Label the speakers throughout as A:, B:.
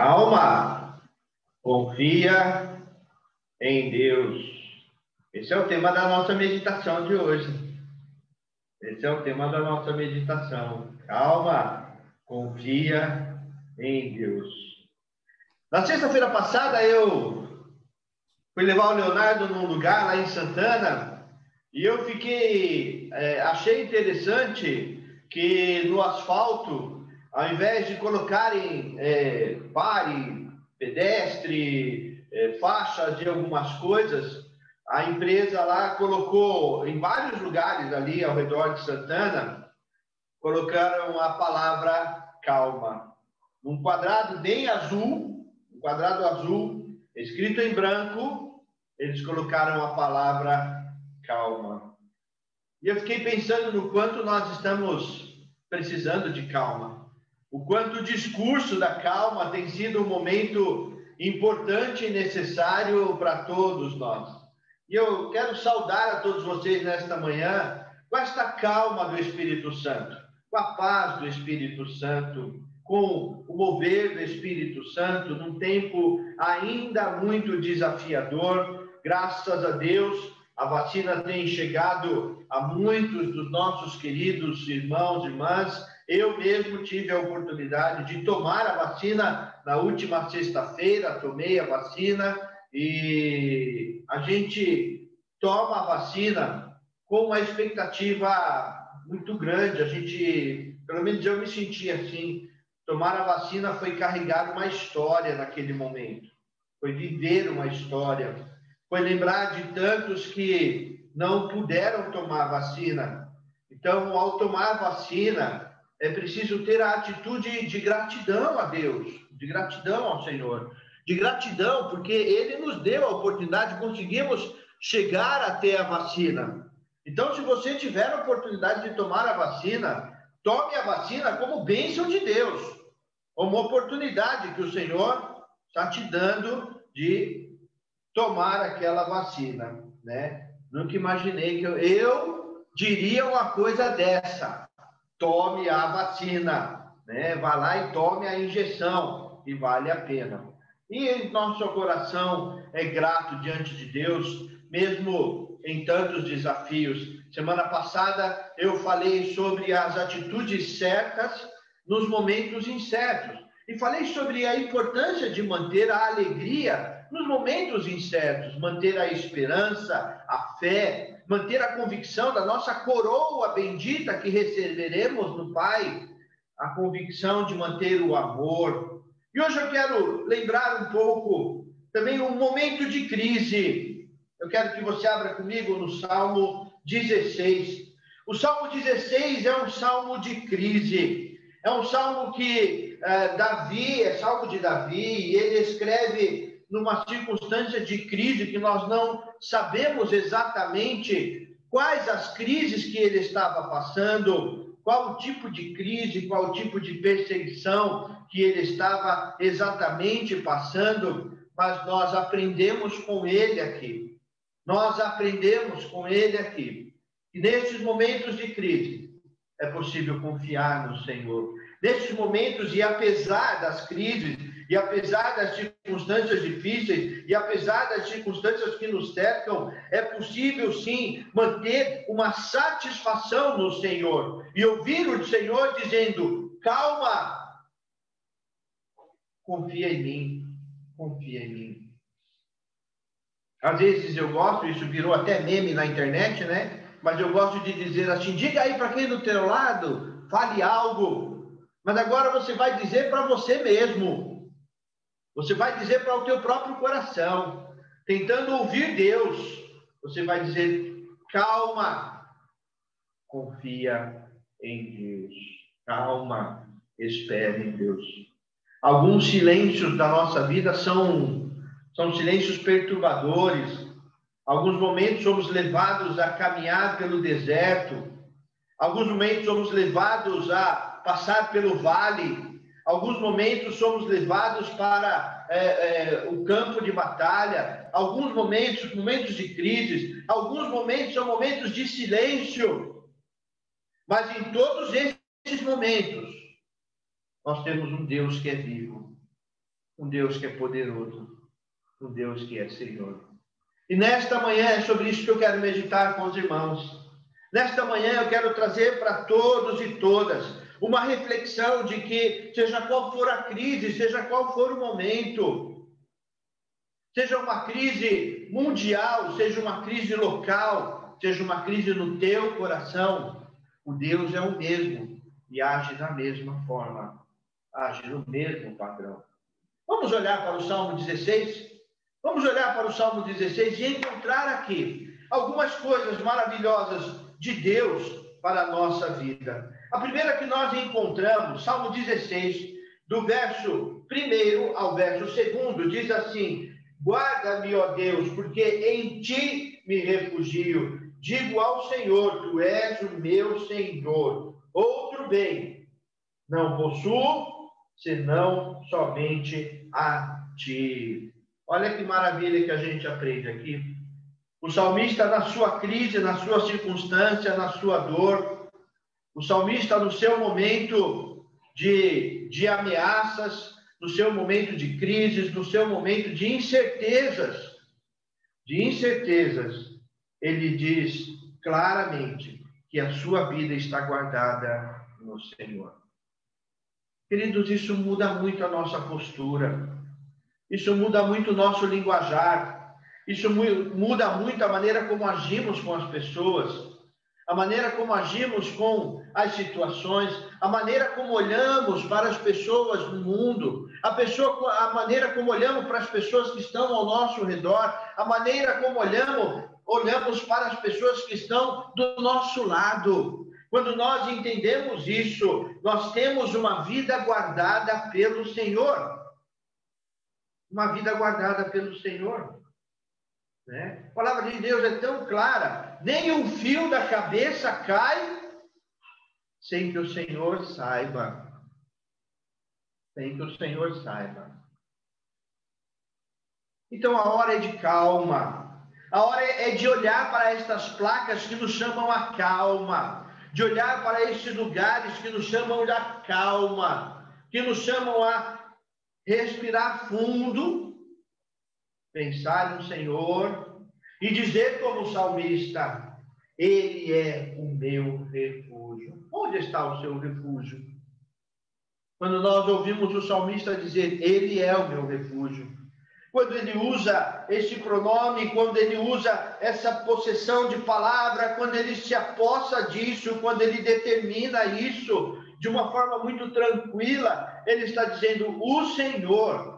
A: Calma, confia em Deus. Esse é o tema da nossa meditação de hoje. Esse é o tema da nossa meditação. Calma, confia em Deus. Na sexta-feira passada eu fui levar o Leonardo num lugar lá em Santana e eu fiquei, é, achei interessante que no asfalto ao invés de colocarem é, pare, pedestre, é, faixas de algumas coisas, a empresa lá colocou em vários lugares ali ao redor de Santana, colocaram a palavra calma. Um quadrado bem azul, um quadrado azul, escrito em branco, eles colocaram a palavra calma. E eu fiquei pensando no quanto nós estamos precisando de calma o quanto o discurso da calma tem sido um momento importante e necessário para todos nós. E eu quero saudar a todos vocês nesta manhã com esta calma do Espírito Santo, com a paz do Espírito Santo, com o mover do Espírito Santo num tempo ainda muito desafiador. Graças a Deus, a vacina tem chegado a muitos dos nossos queridos irmãos e irmãs eu mesmo tive a oportunidade de tomar a vacina na última sexta-feira, tomei a vacina e a gente toma a vacina com uma expectativa muito grande. A gente, pelo menos eu me senti assim, tomar a vacina foi carregar uma história naquele momento, foi viver uma história, foi lembrar de tantos que não puderam tomar vacina. Então, ao tomar vacina, é preciso ter a atitude de gratidão a Deus, de gratidão ao Senhor, de gratidão porque Ele nos deu a oportunidade, conseguimos chegar até a vacina. Então, se você tiver a oportunidade de tomar a vacina, tome a vacina como bênção de Deus, como oportunidade que o Senhor está te dando de tomar aquela vacina, né? Nunca imaginei que eu, eu diria uma coisa dessa tome a vacina, né? Vá lá e tome a injeção, e vale a pena. E nosso coração é grato diante de Deus, mesmo em tantos desafios. Semana passada eu falei sobre as atitudes certas nos momentos incertos. E falei sobre a importância de manter a alegria nos momentos incertos, manter a esperança, a fé, manter a convicção da nossa coroa bendita que receberemos no Pai, a convicção de manter o amor. E hoje eu quero lembrar um pouco também um momento de crise. Eu quero que você abra comigo no Salmo 16. O Salmo 16 é um salmo de crise. É um salmo que uh, Davi, é salmo de Davi, e ele escreve numa circunstância de crise que nós não sabemos exatamente quais as crises que ele estava passando, qual o tipo de crise, qual o tipo de perseguição que ele estava exatamente passando, mas nós aprendemos com ele aqui. Nós aprendemos com ele aqui. E nesses momentos de crise é possível confiar no Senhor. Nesses momentos, e apesar das crises, e apesar das circunstâncias difíceis, e apesar das circunstâncias que nos cercam, é possível sim manter uma satisfação no Senhor e ouvir o Senhor dizendo: calma, confia em mim, confia em mim. Às vezes eu gosto, isso virou até meme na internet, né? Mas eu gosto de dizer assim: diga aí para quem do teu lado, fale algo. Mas agora você vai dizer para você mesmo. Você vai dizer para o teu próprio coração, tentando ouvir Deus. Você vai dizer: calma, confia em Deus. Calma, espere em Deus. Alguns silêncios da nossa vida são, são silêncios perturbadores. Alguns momentos somos levados a caminhar pelo deserto. Alguns momentos somos levados a passar pelo vale Alguns momentos somos levados para é, é, o campo de batalha, alguns momentos, momentos de crise, alguns momentos são momentos de silêncio. Mas em todos esses momentos, nós temos um Deus que é vivo. Um Deus que é poderoso, um Deus que é Senhor. E nesta manhã é sobre isso que eu quero meditar com os irmãos. Nesta manhã eu quero trazer para todos e todas uma reflexão de que, seja qual for a crise, seja qual for o momento, seja uma crise mundial, seja uma crise local, seja uma crise no teu coração, o Deus é o mesmo e age da mesma forma, age no mesmo padrão. Vamos olhar para o Salmo 16? Vamos olhar para o Salmo 16 e encontrar aqui algumas coisas maravilhosas de Deus para a nossa vida. A primeira que nós encontramos, Salmo 16, do verso 1 ao verso 2, diz assim: Guarda-me, ó Deus, porque em ti me refugio. Digo ao Senhor, tu és o meu Senhor. Outro bem não possuo, senão somente a ti. Olha que maravilha que a gente aprende aqui. O salmista, na sua crise, na sua circunstância, na sua dor, o salmista, no seu momento de, de ameaças, no seu momento de crises, no seu momento de incertezas, de incertezas, ele diz claramente que a sua vida está guardada no Senhor. Queridos, isso muda muito a nossa postura, isso muda muito o nosso linguajar, isso muda muito a maneira como agimos com as pessoas, a maneira como agimos com as situações, a maneira como olhamos para as pessoas no mundo, a, pessoa, a maneira como olhamos para as pessoas que estão ao nosso redor, a maneira como olhamos, olhamos para as pessoas que estão do nosso lado. Quando nós entendemos isso, nós temos uma vida guardada pelo Senhor. Uma vida guardada pelo Senhor. Né? A palavra de Deus é tão clara: nem um fio da cabeça cai sem que o Senhor saiba. Sem que o Senhor saiba. Então a hora é de calma. A hora é de olhar para estas placas que nos chamam a calma, de olhar para estes lugares que nos chamam da calma, que nos chamam a respirar fundo pensar no Senhor e dizer como salmista: Ele é o meu refúgio. Onde está o seu refúgio? Quando nós ouvimos o salmista dizer: Ele é o meu refúgio. Quando ele usa esse pronome, quando ele usa essa possessão de palavra, quando ele se apossa disso, quando ele determina isso de uma forma muito tranquila, ele está dizendo: O Senhor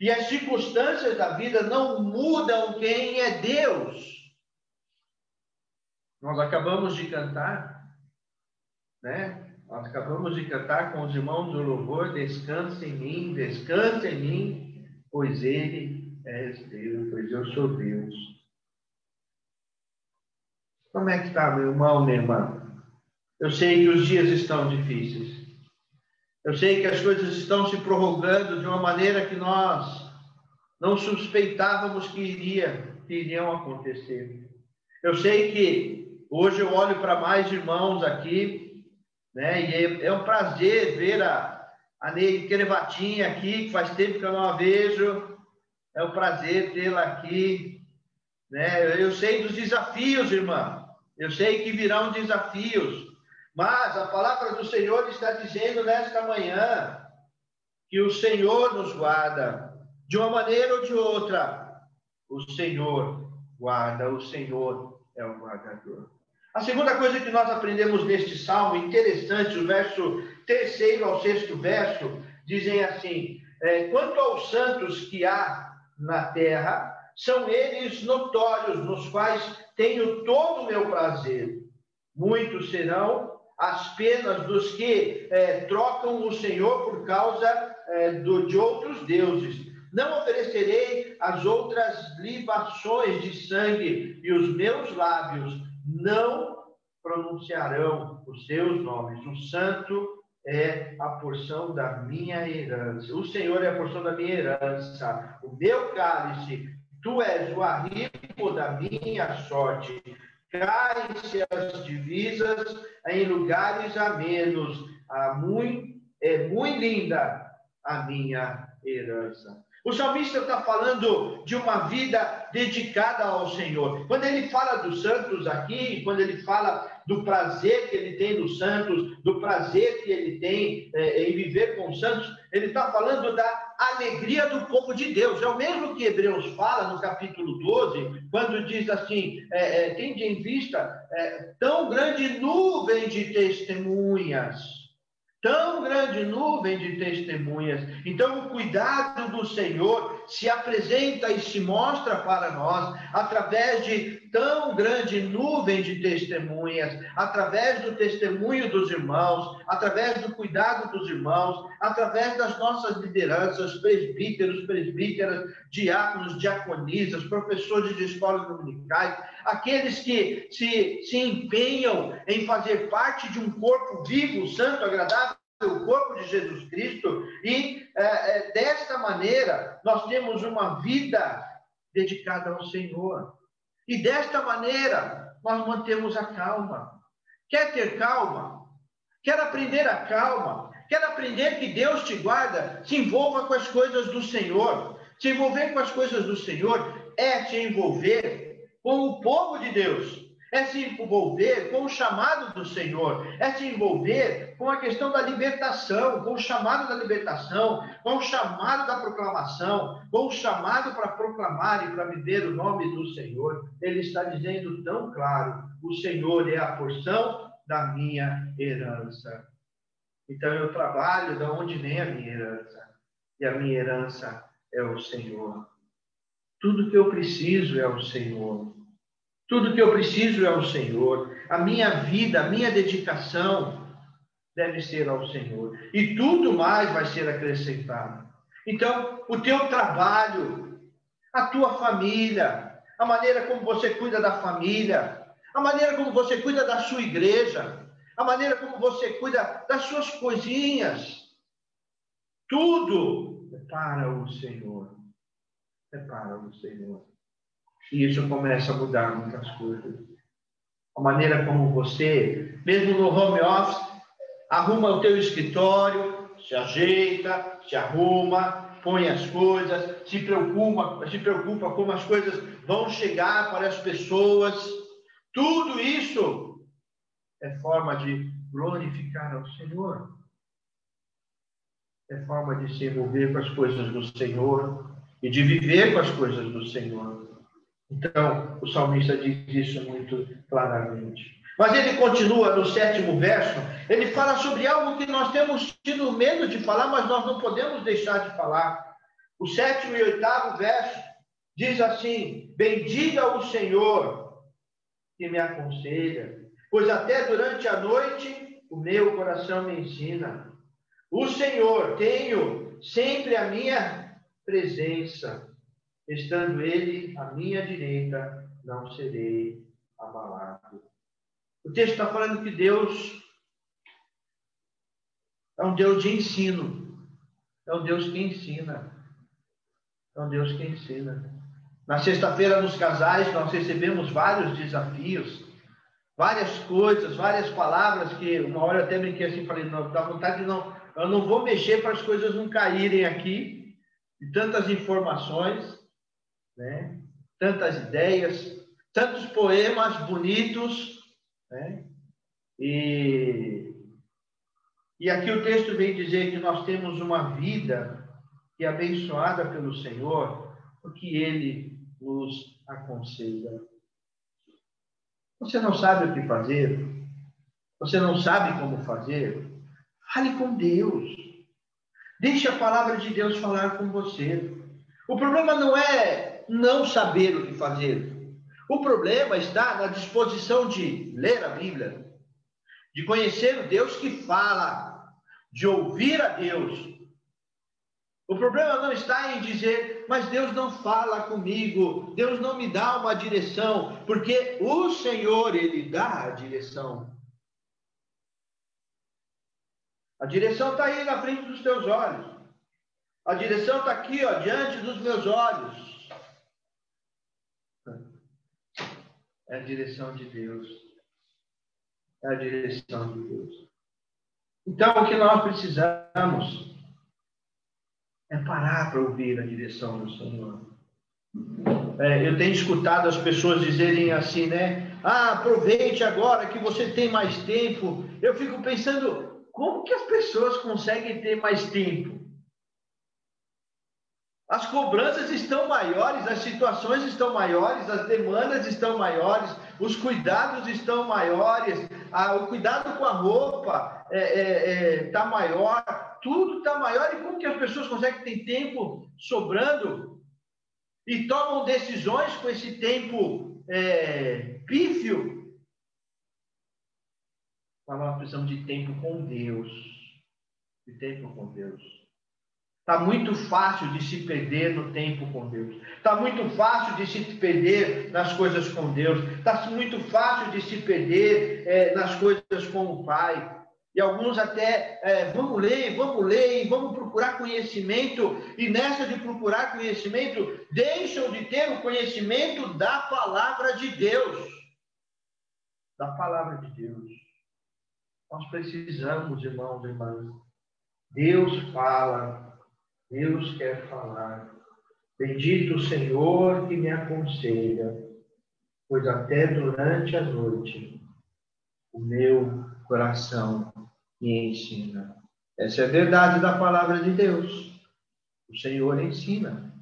A: e as circunstâncias da vida não mudam quem é Deus. Nós acabamos de cantar, né? Nós acabamos de cantar com os irmãos do louvor: descansa em mim, descansa em mim, pois Ele é Deus, pois eu sou Deus. Como é que está, meu irmão, minha irmã? Eu sei que os dias estão difíceis. Eu sei que as coisas estão se prorrogando de uma maneira que nós não suspeitávamos que, iria, que iriam acontecer. Eu sei que hoje eu olho para mais irmãos aqui, né? E é, é um prazer ver a, a Ney Crevatinha aqui, que faz tempo que eu não a vejo. É um prazer tê-la aqui. Né? Eu sei dos desafios, irmã. Eu sei que virão desafios. Mas a palavra do Senhor está dizendo nesta manhã que o Senhor nos guarda de uma maneira ou de outra. O Senhor guarda, o Senhor é o guardador. A segunda coisa que nós aprendemos neste salmo, interessante, o verso terceiro ao sexto verso, dizem assim: é, quanto aos santos que há na terra, são eles notórios, nos quais tenho todo o meu prazer. Muitos serão as penas dos que é, trocam o Senhor por causa é, do, de outros deuses. Não oferecerei as outras libações de sangue, e os meus lábios não pronunciarão os seus nomes. O santo é a porção da minha herança. O Senhor é a porção da minha herança. O meu cálice, tu és o arrimo da minha sorte caem-se as divisas em lugares amenos. Ah, muito, é muito linda a minha herança. O salmista está falando de uma vida dedicada ao Senhor. Quando ele fala dos santos aqui, quando ele fala do prazer que ele tem nos santos, do prazer que ele tem é, em viver com os santos, ele está falando da alegria do povo de Deus. É o mesmo que Hebreus fala no capítulo 12, quando diz assim: é, é, tende em vista é, tão grande nuvem de testemunhas tão grande nuvem de testemunhas. Então, o cuidado do Senhor se apresenta e se mostra para nós através de tão grande nuvem de testemunhas, através do testemunho dos irmãos, através do cuidado dos irmãos, através das nossas lideranças, presbíteros, presbíteras, diáconos, diaconisas, professores de escolas dominicais, aqueles que se, se empenham em fazer parte de um corpo vivo, santo, agradável o corpo de Jesus Cristo, e é, é, desta maneira nós temos uma vida dedicada ao Senhor. E desta maneira nós mantemos a calma. Quer ter calma? Quer aprender a calma? Quer aprender que Deus te guarda? Se envolva com as coisas do Senhor. Se envolver com as coisas do Senhor é te envolver com o povo de Deus é se envolver com o chamado do Senhor, é se envolver com a questão da libertação, com o chamado da libertação, com o chamado da proclamação, com o chamado para proclamar e para viver o nome do Senhor. Ele está dizendo tão claro: o Senhor é a porção da minha herança. Então eu trabalho da onde vem a minha herança, e a minha herança é o Senhor. Tudo que eu preciso é o Senhor. Tudo que eu preciso é o Senhor. A minha vida, a minha dedicação deve ser ao Senhor. E tudo mais vai ser acrescentado. Então, o teu trabalho, a tua família, a maneira como você cuida da família, a maneira como você cuida da sua igreja, a maneira como você cuida das suas coisinhas, tudo é para o Senhor. É para o Senhor. E isso começa a mudar muitas coisas. A maneira como você, mesmo no home office, arruma o teu escritório, se ajeita, se arruma, põe as coisas, se preocupa, se preocupa como as coisas vão chegar para as pessoas. Tudo isso é forma de glorificar ao Senhor. É forma de se envolver com as coisas do Senhor e de viver com as coisas do Senhor. Então, o salmista diz isso muito claramente. Mas ele continua no sétimo verso, ele fala sobre algo que nós temos tido medo de falar, mas nós não podemos deixar de falar. O sétimo e oitavo verso diz assim: Bendiga o Senhor que me aconselha, pois até durante a noite o meu coração me ensina. O Senhor tenho sempre a minha presença estando ele à minha direita, não serei abalado. O texto está falando que Deus é um Deus de ensino, é um Deus que ensina, é um Deus que ensina. Na sexta-feira, nos casais, nós recebemos vários desafios, várias coisas, várias palavras que uma hora eu até brinquei assim, falei, não, dá vontade de não, eu não vou mexer para as coisas não caírem aqui, de tantas informações, né? tantas ideias, tantos poemas bonitos, né? e, e aqui o texto vem dizer que nós temos uma vida que é abençoada pelo Senhor, porque Ele nos aconselha. Você não sabe o que fazer? Você não sabe como fazer? Fale com Deus. Deixe a palavra de Deus falar com você. O problema não é não saber o que fazer. O problema está na disposição de ler a Bíblia, de conhecer o Deus que fala, de ouvir a Deus. O problema não está em dizer, mas Deus não fala comigo, Deus não me dá uma direção, porque o Senhor, Ele dá a direção. A direção está aí na frente dos teus olhos. A direção está aqui, ó, diante dos meus olhos. É a direção de Deus. É a direção de Deus. Então, o que nós precisamos é parar para ouvir a direção do Senhor. É, eu tenho escutado as pessoas dizerem assim, né? Ah, aproveite agora que você tem mais tempo. Eu fico pensando, como que as pessoas conseguem ter mais tempo? As cobranças estão maiores, as situações estão maiores, as demandas estão maiores, os cuidados estão maiores, a, o cuidado com a roupa está é, é, é, tá maior, tudo está maior. E como que as pessoas conseguem ter tempo sobrando e tomam decisões com esse tempo é, pífio? Nós precisamos de tempo com Deus. De tempo com Deus. Está muito fácil de se perder no tempo com Deus. Está muito fácil de se perder nas coisas com Deus. Está muito fácil de se perder é, nas coisas com o Pai. E alguns até, é, vamos ler, vamos ler, vamos procurar conhecimento. E nessa de procurar conhecimento, deixam de ter o conhecimento da palavra de Deus. Da palavra de Deus. Nós precisamos, irmãos e irmãs. Deus fala Deus quer falar. Bendito o Senhor que me aconselha, pois até durante a noite o meu coração me ensina. Essa é a verdade da palavra de Deus. O Senhor ensina.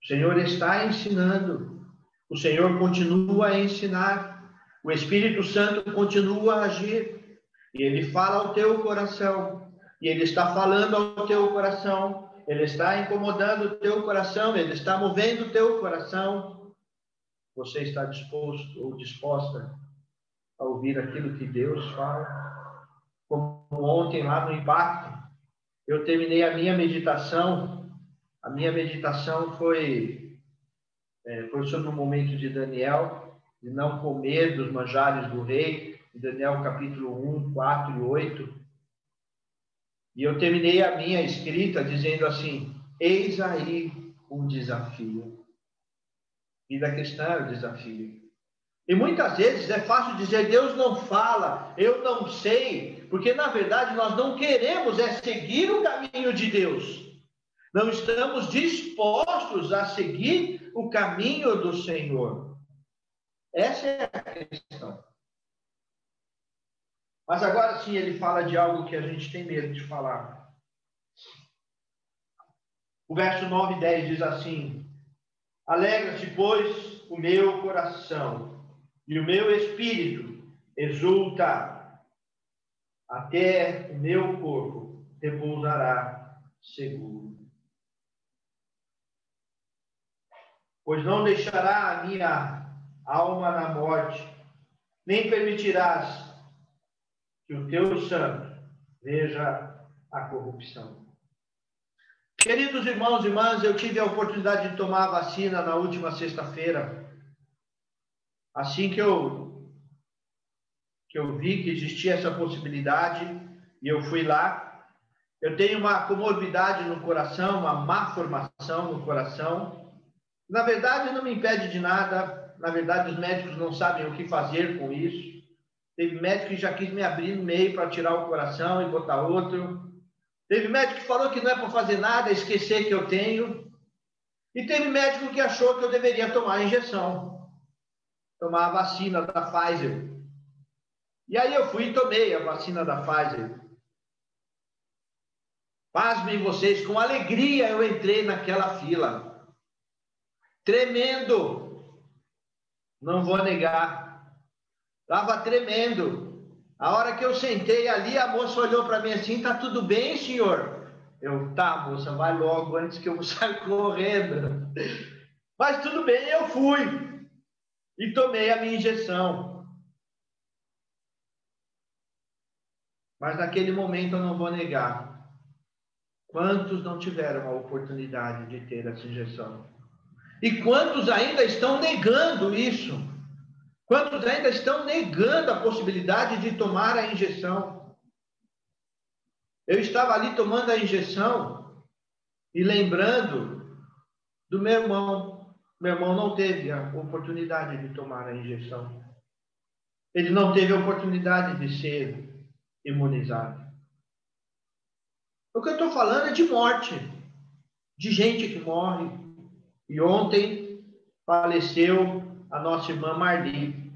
A: O Senhor está ensinando. O Senhor continua a ensinar. O Espírito Santo continua a agir. E ele fala ao teu coração. E ele está falando ao teu coração ele está incomodando o teu coração, ele está movendo o teu coração. Você está disposto ou disposta a ouvir aquilo que Deus fala? Como ontem lá no impacto, eu terminei a minha meditação. A minha meditação foi é, foi sobre o momento de Daniel, de não comer dos manjares do rei, Daniel capítulo 1, 4 e 8. E eu terminei a minha escrita dizendo assim: eis aí um desafio. E da questão é o desafio. E muitas vezes é fácil dizer, Deus não fala, eu não sei, porque na verdade nós não queremos é seguir o caminho de Deus. Não estamos dispostos a seguir o caminho do Senhor. Essa é a questão. Mas agora sim ele fala de algo que a gente tem medo de falar. O verso 9 e 10 diz assim: Alegra-se, pois, o meu coração, e o meu espírito exulta, até o meu corpo repousará seguro. Pois não deixará a minha alma na morte, nem permitirás que o teu santo veja a corrupção. Queridos irmãos e irmãs, eu tive a oportunidade de tomar a vacina na última sexta-feira. Assim que eu que eu vi que existia essa possibilidade e eu fui lá. Eu tenho uma comorbidade no coração, uma má formação no coração. Na verdade, não me impede de nada. Na verdade, os médicos não sabem o que fazer com isso. Teve médico que já quis me abrir no meio para tirar o coração e botar outro. Teve médico que falou que não é para fazer nada, esquecer que eu tenho. E teve médico que achou que eu deveria tomar a injeção, tomar a vacina da Pfizer. E aí eu fui e tomei a vacina da Pfizer. Pasmem vocês, com alegria eu entrei naquela fila. Tremendo. Não vou negar. Estava tremendo. A hora que eu sentei ali, a moça olhou para mim assim: tá tudo bem, senhor? Eu, tá, moça, vai logo antes que eu saia correndo. Mas tudo bem, eu fui. E tomei a minha injeção. Mas naquele momento eu não vou negar. Quantos não tiveram a oportunidade de ter essa injeção? E quantos ainda estão negando isso? Quantos ainda estão negando a possibilidade de tomar a injeção? Eu estava ali tomando a injeção e lembrando do meu irmão. Meu irmão não teve a oportunidade de tomar a injeção. Ele não teve a oportunidade de ser imunizado. O que eu estou falando é de morte. de gente que morre. E ontem faleceu a nossa irmã Marli.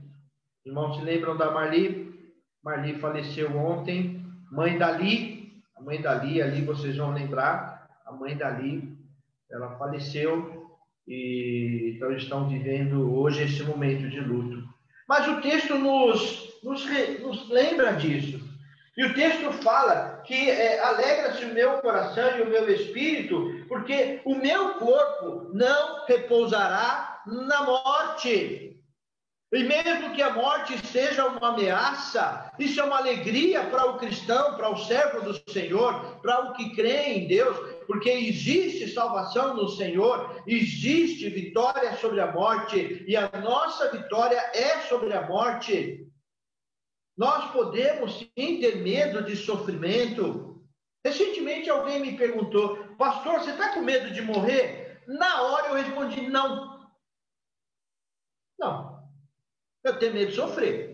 A: Irmãos, se lembram da Marli? Marli faleceu ontem, mãe Dali, a mãe Dali, ali vocês vão lembrar, a mãe Dali, ela faleceu e então estão vivendo hoje esse momento de luto. Mas o texto nos, nos, nos lembra disso. E o texto fala que é, alegra-se o meu coração e o meu espírito, porque o meu corpo não repousará na morte. E mesmo que a morte seja uma ameaça, isso é uma alegria para o cristão, para o servo do Senhor, para o que crê em Deus, porque existe salvação no Senhor, existe vitória sobre a morte, e a nossa vitória é sobre a morte. Nós podemos sim ter medo de sofrimento. Recentemente alguém me perguntou, pastor, você está com medo de morrer? Na hora eu respondi, não. Não. Eu tenho medo de sofrer.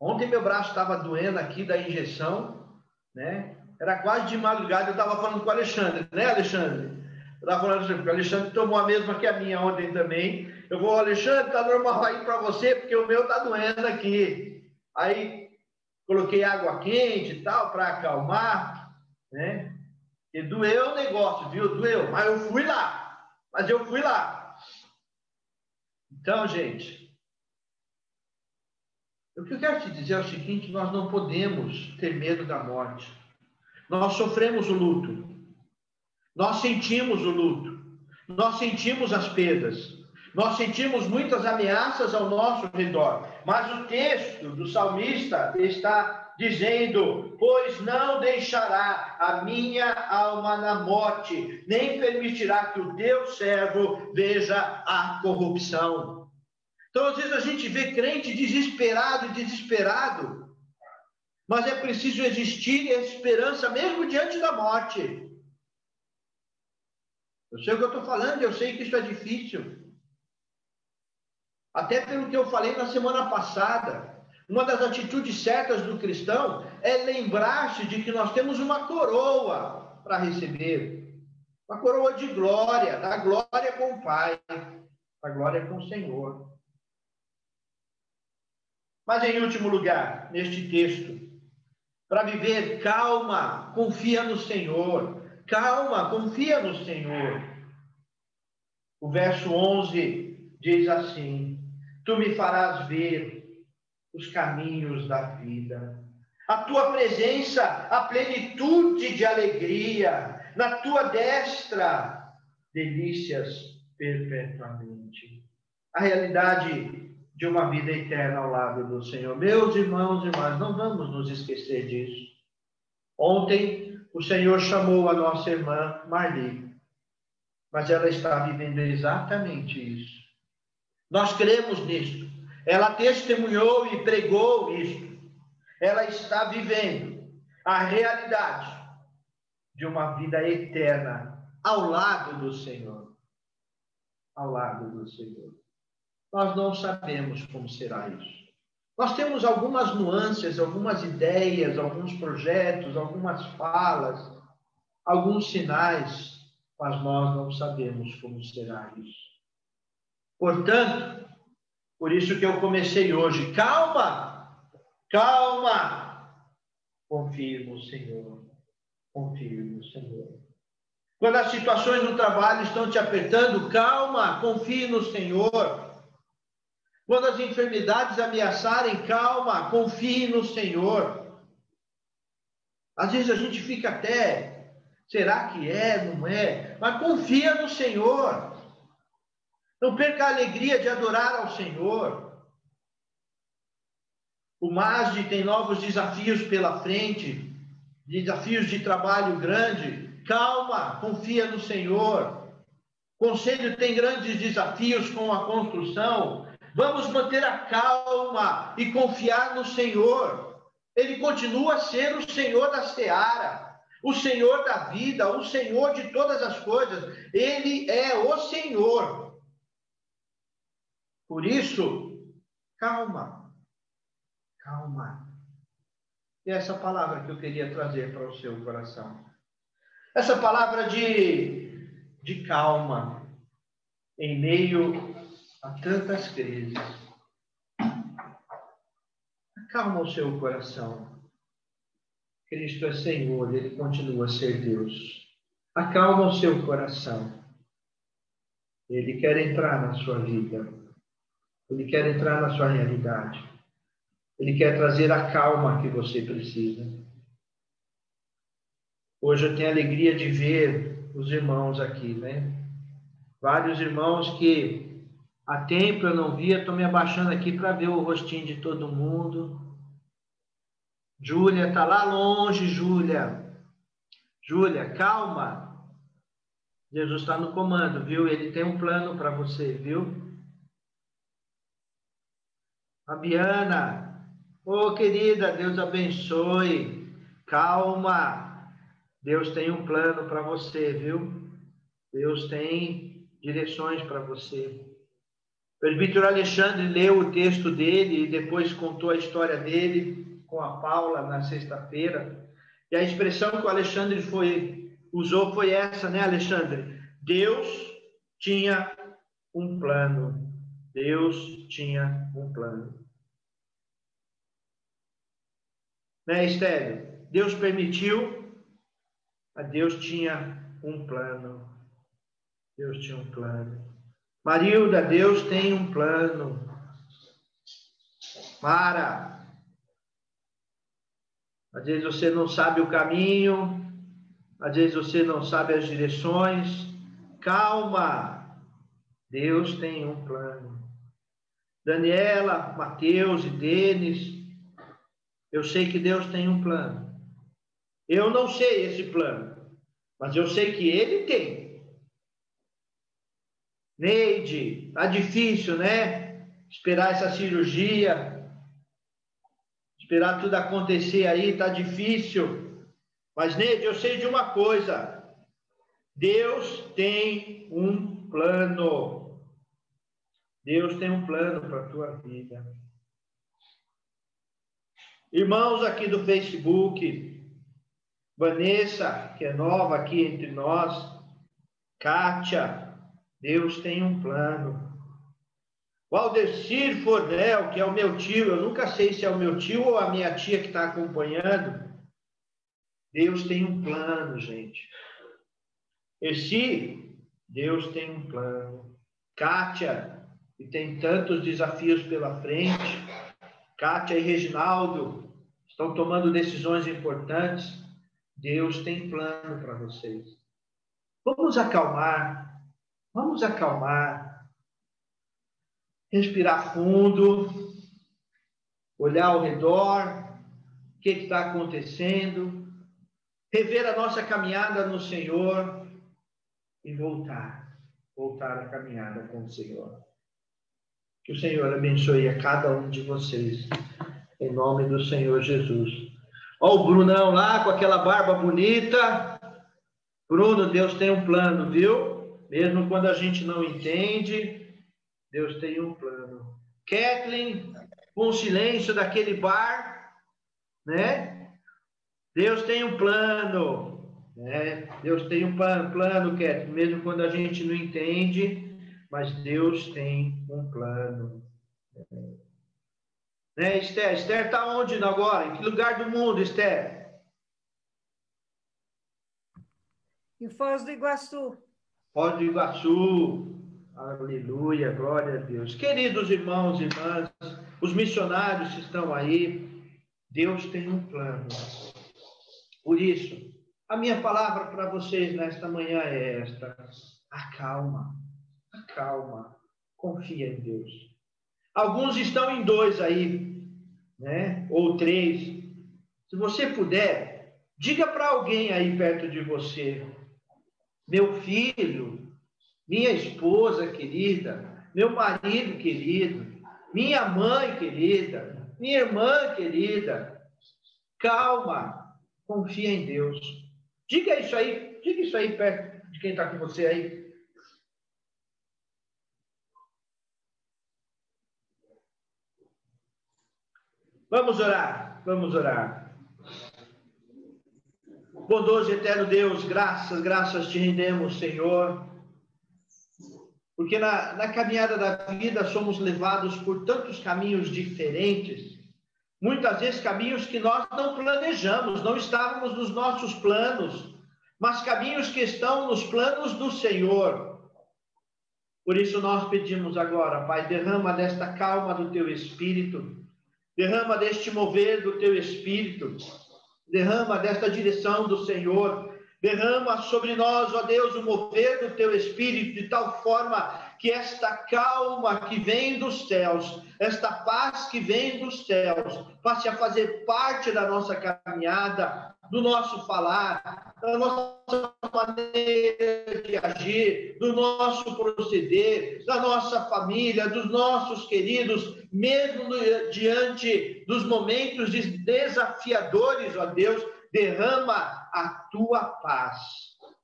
A: Ontem meu braço estava doendo aqui da injeção, né? Era quase de madrugada, eu estava falando com o Alexandre, né, Alexandre? Eu estava falando porque o Alexandre tomou a mesma que a minha ontem também. Eu vou, Alexandre, tá normal aí para você, porque o meu tá doendo aqui. Aí coloquei água quente e tal para acalmar, né? E doeu o negócio, viu? Doeu, mas eu fui lá. Mas eu fui lá. Então, gente, o que eu quero te dizer é o seguinte: nós não podemos ter medo da morte. Nós sofremos o luto, nós sentimos o luto, nós sentimos as perdas, nós sentimos muitas ameaças ao nosso redor. Mas o texto do salmista está dizendo: Pois não deixará a minha alma na morte, nem permitirá que o teu servo veja a corrupção. Então, às vezes, a gente vê crente desesperado desesperado, mas é preciso existir esperança mesmo diante da morte. Eu sei o que eu estou falando, eu sei que isso é difícil. Até pelo que eu falei na semana passada, uma das atitudes certas do cristão é lembrar-se de que nós temos uma coroa para receber. Uma coroa de glória, da glória com o Pai, da glória com o Senhor. Mas, em último lugar, neste texto, para viver calma, confia no Senhor. Calma, confia no Senhor. O verso 11 diz assim: Tu me farás ver os caminhos da vida. A tua presença, a plenitude de alegria, na tua destra, delícias perpetuamente. A realidade de uma vida eterna ao lado do Senhor. Meus irmãos e irmãs, não vamos nos esquecer disso. Ontem, o Senhor chamou a nossa irmã Marli, mas ela está vivendo exatamente isso. Nós cremos nisso. Ela testemunhou e pregou isso. Ela está vivendo a realidade de uma vida eterna ao lado do Senhor. Ao lado do Senhor nós não sabemos como será isso. Nós temos algumas nuances, algumas ideias, alguns projetos, algumas falas, alguns sinais, mas nós não sabemos como será isso. Portanto, por isso que eu comecei hoje, calma, calma, confie no Senhor, confie no Senhor. Quando as situações no trabalho estão te apertando, calma, confie no Senhor. Quando as enfermidades ameaçarem, calma, confie no Senhor. Às vezes a gente fica até, será que é, não é? Mas confia no Senhor. Não perca a alegria de adorar ao Senhor. O MASD tem novos desafios pela frente, desafios de trabalho grande. Calma, confia no Senhor. O Conselho tem grandes desafios com a construção. Vamos manter a calma e confiar no Senhor. Ele continua a ser o Senhor da seara, o Senhor da vida, o Senhor de todas as coisas. Ele é o Senhor. Por isso, calma, calma. E essa palavra que eu queria trazer para o seu coração. Essa palavra de, de calma em meio a tantas crises. Acalma o seu coração. Cristo é Senhor, Ele continua a ser Deus. Acalma o seu coração. Ele quer entrar na sua vida. Ele quer entrar na sua realidade. Ele quer trazer a calma que você precisa. Hoje eu tenho a alegria de ver os irmãos aqui, né? Vários irmãos que há tempo eu não via, estou me abaixando aqui para ver o rostinho de todo mundo. Júlia, está lá longe, Júlia. Júlia, calma. Jesus está no comando, viu? Ele tem um plano para você, viu? Fabiana, ô oh, querida, Deus abençoe. Calma. Deus tem um plano para você, viu? Deus tem direções para você. O presbítero Alexandre leu o texto dele e depois contou a história dele com a Paula na sexta-feira. E a expressão que o Alexandre foi, usou foi essa, né, Alexandre? Deus tinha um plano. Deus tinha um plano. Né, Estélio? Deus permitiu mas Deus tinha um plano. Deus tinha um plano. Marilda, Deus tem um plano. Mara, às vezes você não sabe o caminho, às vezes você não sabe as direções. Calma, Deus tem um plano. Daniela, Mateus e Denis, eu sei que Deus tem um plano. Eu não sei esse plano, mas eu sei que ele tem. Neide, tá difícil, né? Esperar essa cirurgia, esperar tudo acontecer aí, tá difícil. Mas Neide, eu sei de uma coisa. Deus tem um plano. Deus tem um plano para a tua vida. Irmãos aqui do Facebook, Vanessa, que é nova aqui entre nós, Kátia, Deus tem um plano. Valdecir Fordel, que é o meu tio, eu nunca sei se é o meu tio ou a minha tia que está acompanhando. Deus tem um plano, gente. Esse, Deus tem um plano. Kátia, que tem tantos desafios pela frente. Kátia e Reginaldo estão tomando decisões importantes. Deus tem plano para vocês. Vamos acalmar, vamos acalmar, respirar fundo, olhar ao redor, o que está acontecendo, rever a nossa caminhada no Senhor e voltar, voltar a caminhada com o Senhor. Que o Senhor abençoe a cada um de vocês, em nome do Senhor Jesus. Olha o Brunão lá com aquela barba bonita. Bruno, Deus tem um plano, viu? Mesmo quando a gente não entende, Deus tem um plano. Kathleen, com o silêncio daquele bar, né? Deus tem um plano, né? Deus tem um plano, plano, Kathleen, mesmo quando a gente não entende, mas Deus tem um plano. Né, Esther? Esther está onde agora? Em que lugar do mundo, Esther?
B: Em Foz do Iguaçu.
A: Foz do Iguaçu. Aleluia, glória a Deus. Queridos irmãos e irmãs, os missionários que estão aí, Deus tem um plano. Por isso, a minha palavra para vocês nesta manhã é esta: acalma, acalma, confia em Deus. Alguns estão em dois aí, né? Ou três. Se você puder, diga para alguém aí perto de você: meu filho, minha esposa querida, meu marido querido, minha mãe querida, minha irmã querida, calma, confia em Deus. Diga isso aí, diga isso aí perto de quem está com você aí. Vamos orar, vamos orar. Bondoso e eterno Deus, graças, graças te rendemos, Senhor. Porque na, na caminhada da vida somos levados por tantos caminhos diferentes, muitas vezes caminhos que nós não planejamos, não estávamos nos nossos planos, mas caminhos que estão nos planos do Senhor. Por isso nós pedimos agora, Pai, derrama desta calma do teu espírito, derrama deste mover do teu espírito, derrama desta direção do Senhor, derrama sobre nós, ó Deus, o mover do teu espírito de tal forma que esta calma que vem dos céus, esta paz que vem dos céus, passe a fazer parte da nossa caminhada, do nosso falar, da nossa maneira de agir, do nosso proceder, da nossa família, dos nossos queridos, mesmo diante dos momentos desafiadores, ó Deus, derrama a tua paz.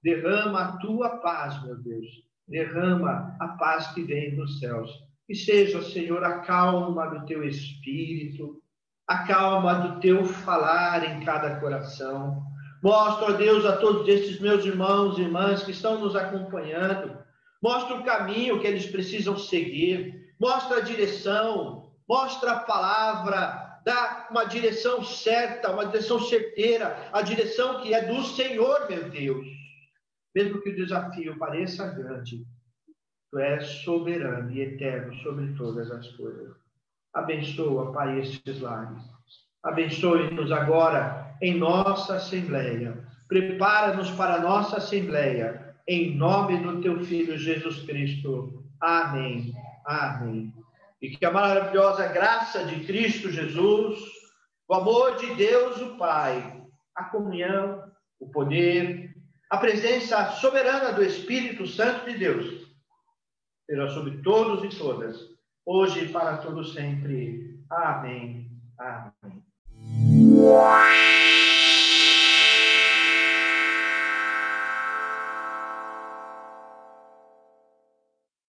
A: Derrama a tua paz, meu Deus. Derrama a paz que vem dos céus. Que seja, Senhor, a calma do teu espírito, a calma do teu falar em cada coração. Mostra, ó Deus, a todos esses meus irmãos e irmãs que estão nos acompanhando. Mostra o caminho que eles precisam seguir. Mostra a direção. Mostra a palavra. Dá uma direção certa, uma direção certeira. A direção que é do Senhor, meu Deus. Mesmo que o desafio pareça grande, Tu és soberano e eterno sobre todas as coisas. Abençoa, Pai, estes lares. Abençoe-nos agora em nossa Assembleia. Prepara-nos para a nossa Assembleia. Em nome do Teu Filho Jesus Cristo. Amém. Amém. E que a maravilhosa graça de Cristo Jesus, o amor de Deus, o Pai, a comunhão, o poder, a presença soberana do Espírito Santo de Deus, será sobre todos e todas hoje e para todo sempre. Amém. Amém.